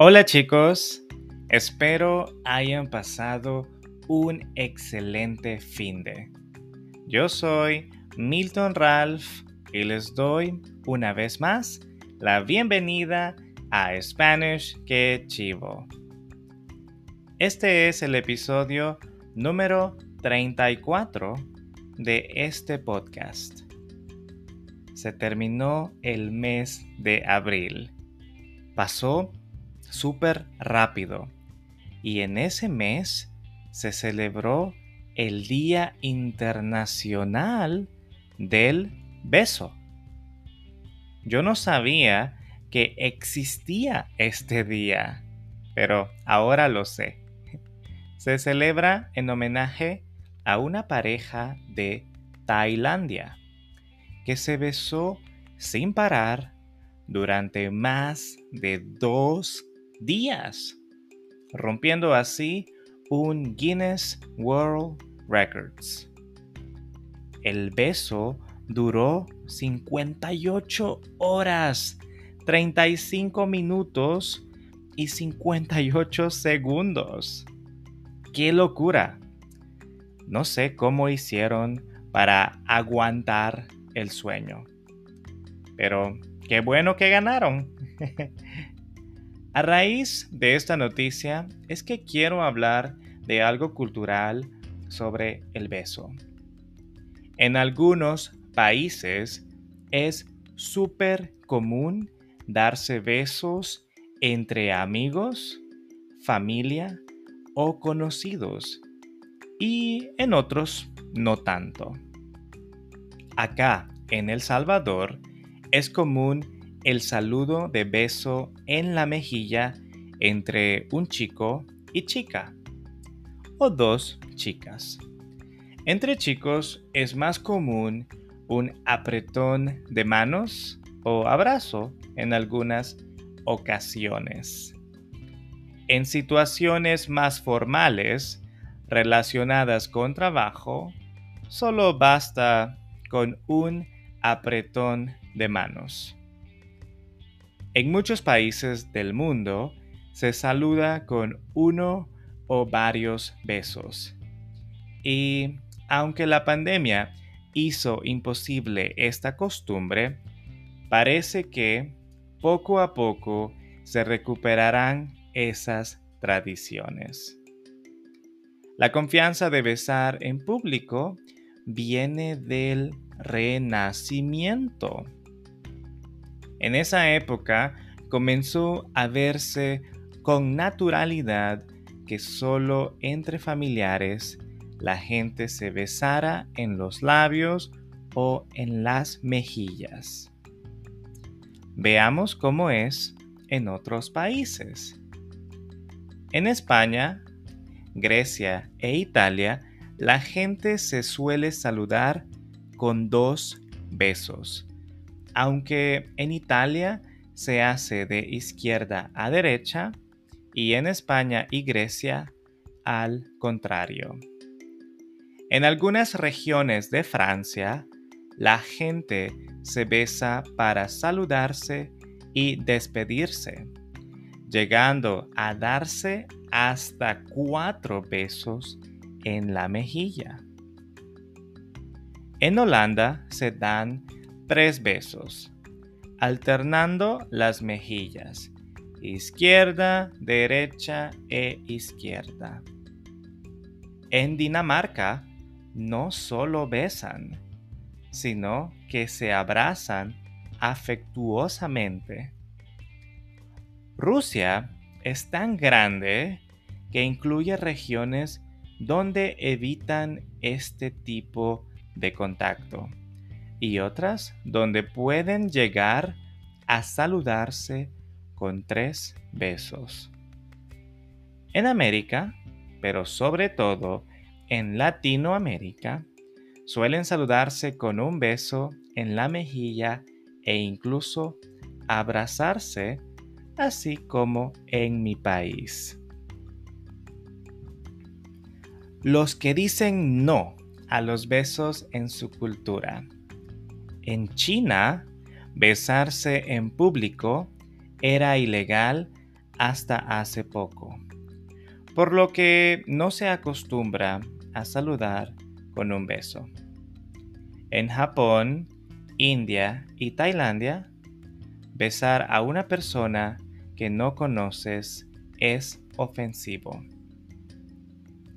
Hola chicos, espero hayan pasado un excelente fin de. Yo soy Milton Ralph y les doy una vez más la bienvenida a Spanish que chivo. Este es el episodio número 34 de este podcast. Se terminó el mes de abril. Pasó súper rápido. Y en ese mes se celebró el Día Internacional del Beso. Yo no sabía que existía este día, pero ahora lo sé. Se celebra en homenaje a una pareja de Tailandia que se besó sin parar durante más de dos días, rompiendo así un Guinness World Records. El beso duró 58 horas, 35 minutos y 58 segundos. ¡Qué locura! No sé cómo hicieron para aguantar el sueño. Pero qué bueno que ganaron. A raíz de esta noticia es que quiero hablar de algo cultural sobre el beso. En algunos países es súper común darse besos entre amigos, familia o conocidos y en otros no tanto. Acá, en El Salvador, es común el saludo de beso en la mejilla entre un chico y chica o dos chicas. Entre chicos es más común un apretón de manos o abrazo en algunas ocasiones. En situaciones más formales relacionadas con trabajo, solo basta con un apretón de manos. En muchos países del mundo se saluda con uno o varios besos. Y aunque la pandemia hizo imposible esta costumbre, parece que poco a poco se recuperarán esas tradiciones. La confianza de besar en público viene del renacimiento. En esa época comenzó a verse con naturalidad que solo entre familiares la gente se besara en los labios o en las mejillas. Veamos cómo es en otros países. En España, Grecia e Italia, la gente se suele saludar con dos besos aunque en Italia se hace de izquierda a derecha y en España y Grecia al contrario. En algunas regiones de Francia, la gente se besa para saludarse y despedirse, llegando a darse hasta cuatro besos en la mejilla. En Holanda se dan tres besos, alternando las mejillas, izquierda, derecha e izquierda. En Dinamarca no solo besan, sino que se abrazan afectuosamente. Rusia es tan grande que incluye regiones donde evitan este tipo de contacto y otras donde pueden llegar a saludarse con tres besos. En América, pero sobre todo en Latinoamérica, suelen saludarse con un beso en la mejilla e incluso abrazarse, así como en mi país. Los que dicen no a los besos en su cultura en China, besarse en público era ilegal hasta hace poco, por lo que no se acostumbra a saludar con un beso. En Japón, India y Tailandia, besar a una persona que no conoces es ofensivo.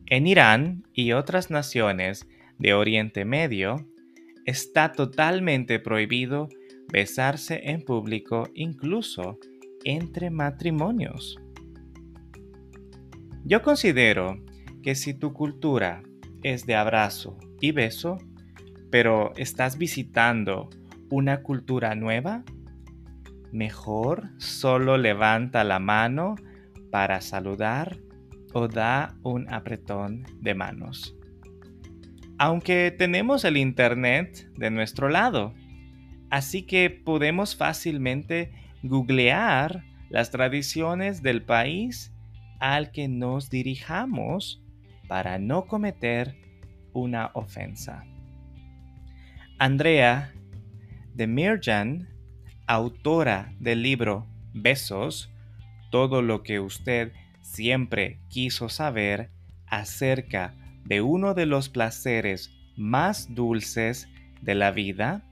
En Irán y otras naciones de Oriente Medio, está totalmente prohibido besarse en público incluso entre matrimonios. Yo considero que si tu cultura es de abrazo y beso, pero estás visitando una cultura nueva, mejor solo levanta la mano para saludar o da un apretón de manos. Aunque tenemos el Internet de nuestro lado, así que podemos fácilmente googlear las tradiciones del país al que nos dirijamos para no cometer una ofensa. Andrea de Mirjan, autora del libro Besos, todo lo que usted siempre quiso saber acerca de uno de los placeres más dulces de la vida,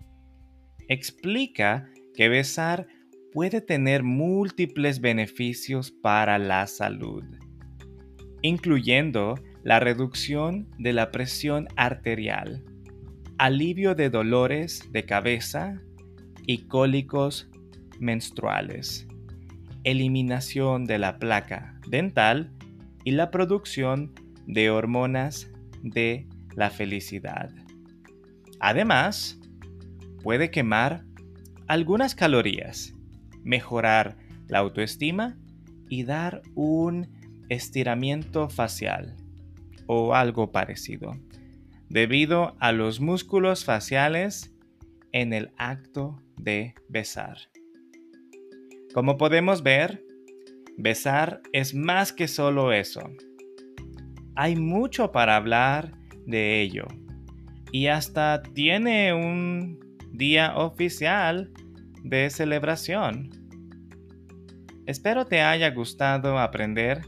explica que besar puede tener múltiples beneficios para la salud, incluyendo la reducción de la presión arterial, alivio de dolores de cabeza y cólicos menstruales, eliminación de la placa dental y la producción de hormonas de la felicidad. Además, puede quemar algunas calorías, mejorar la autoestima y dar un estiramiento facial o algo parecido, debido a los músculos faciales en el acto de besar. Como podemos ver, besar es más que solo eso. Hay mucho para hablar de ello y hasta tiene un día oficial de celebración. Espero te haya gustado aprender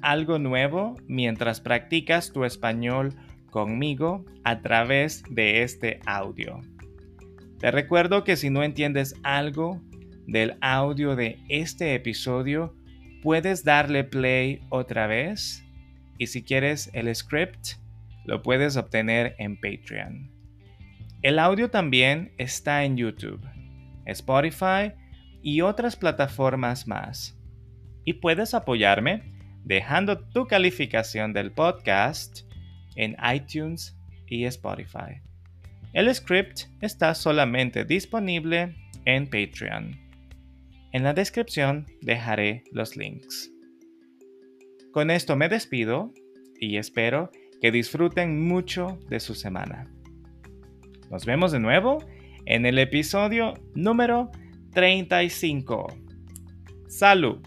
algo nuevo mientras practicas tu español conmigo a través de este audio. Te recuerdo que si no entiendes algo del audio de este episodio, puedes darle play otra vez y si quieres el script, lo puedes obtener en Patreon. El audio también está en YouTube, Spotify y otras plataformas más. Y puedes apoyarme dejando tu calificación del podcast en iTunes y Spotify. El script está solamente disponible en Patreon. En la descripción dejaré los links. Con esto me despido y espero que disfruten mucho de su semana. Nos vemos de nuevo en el episodio número 35. Salud.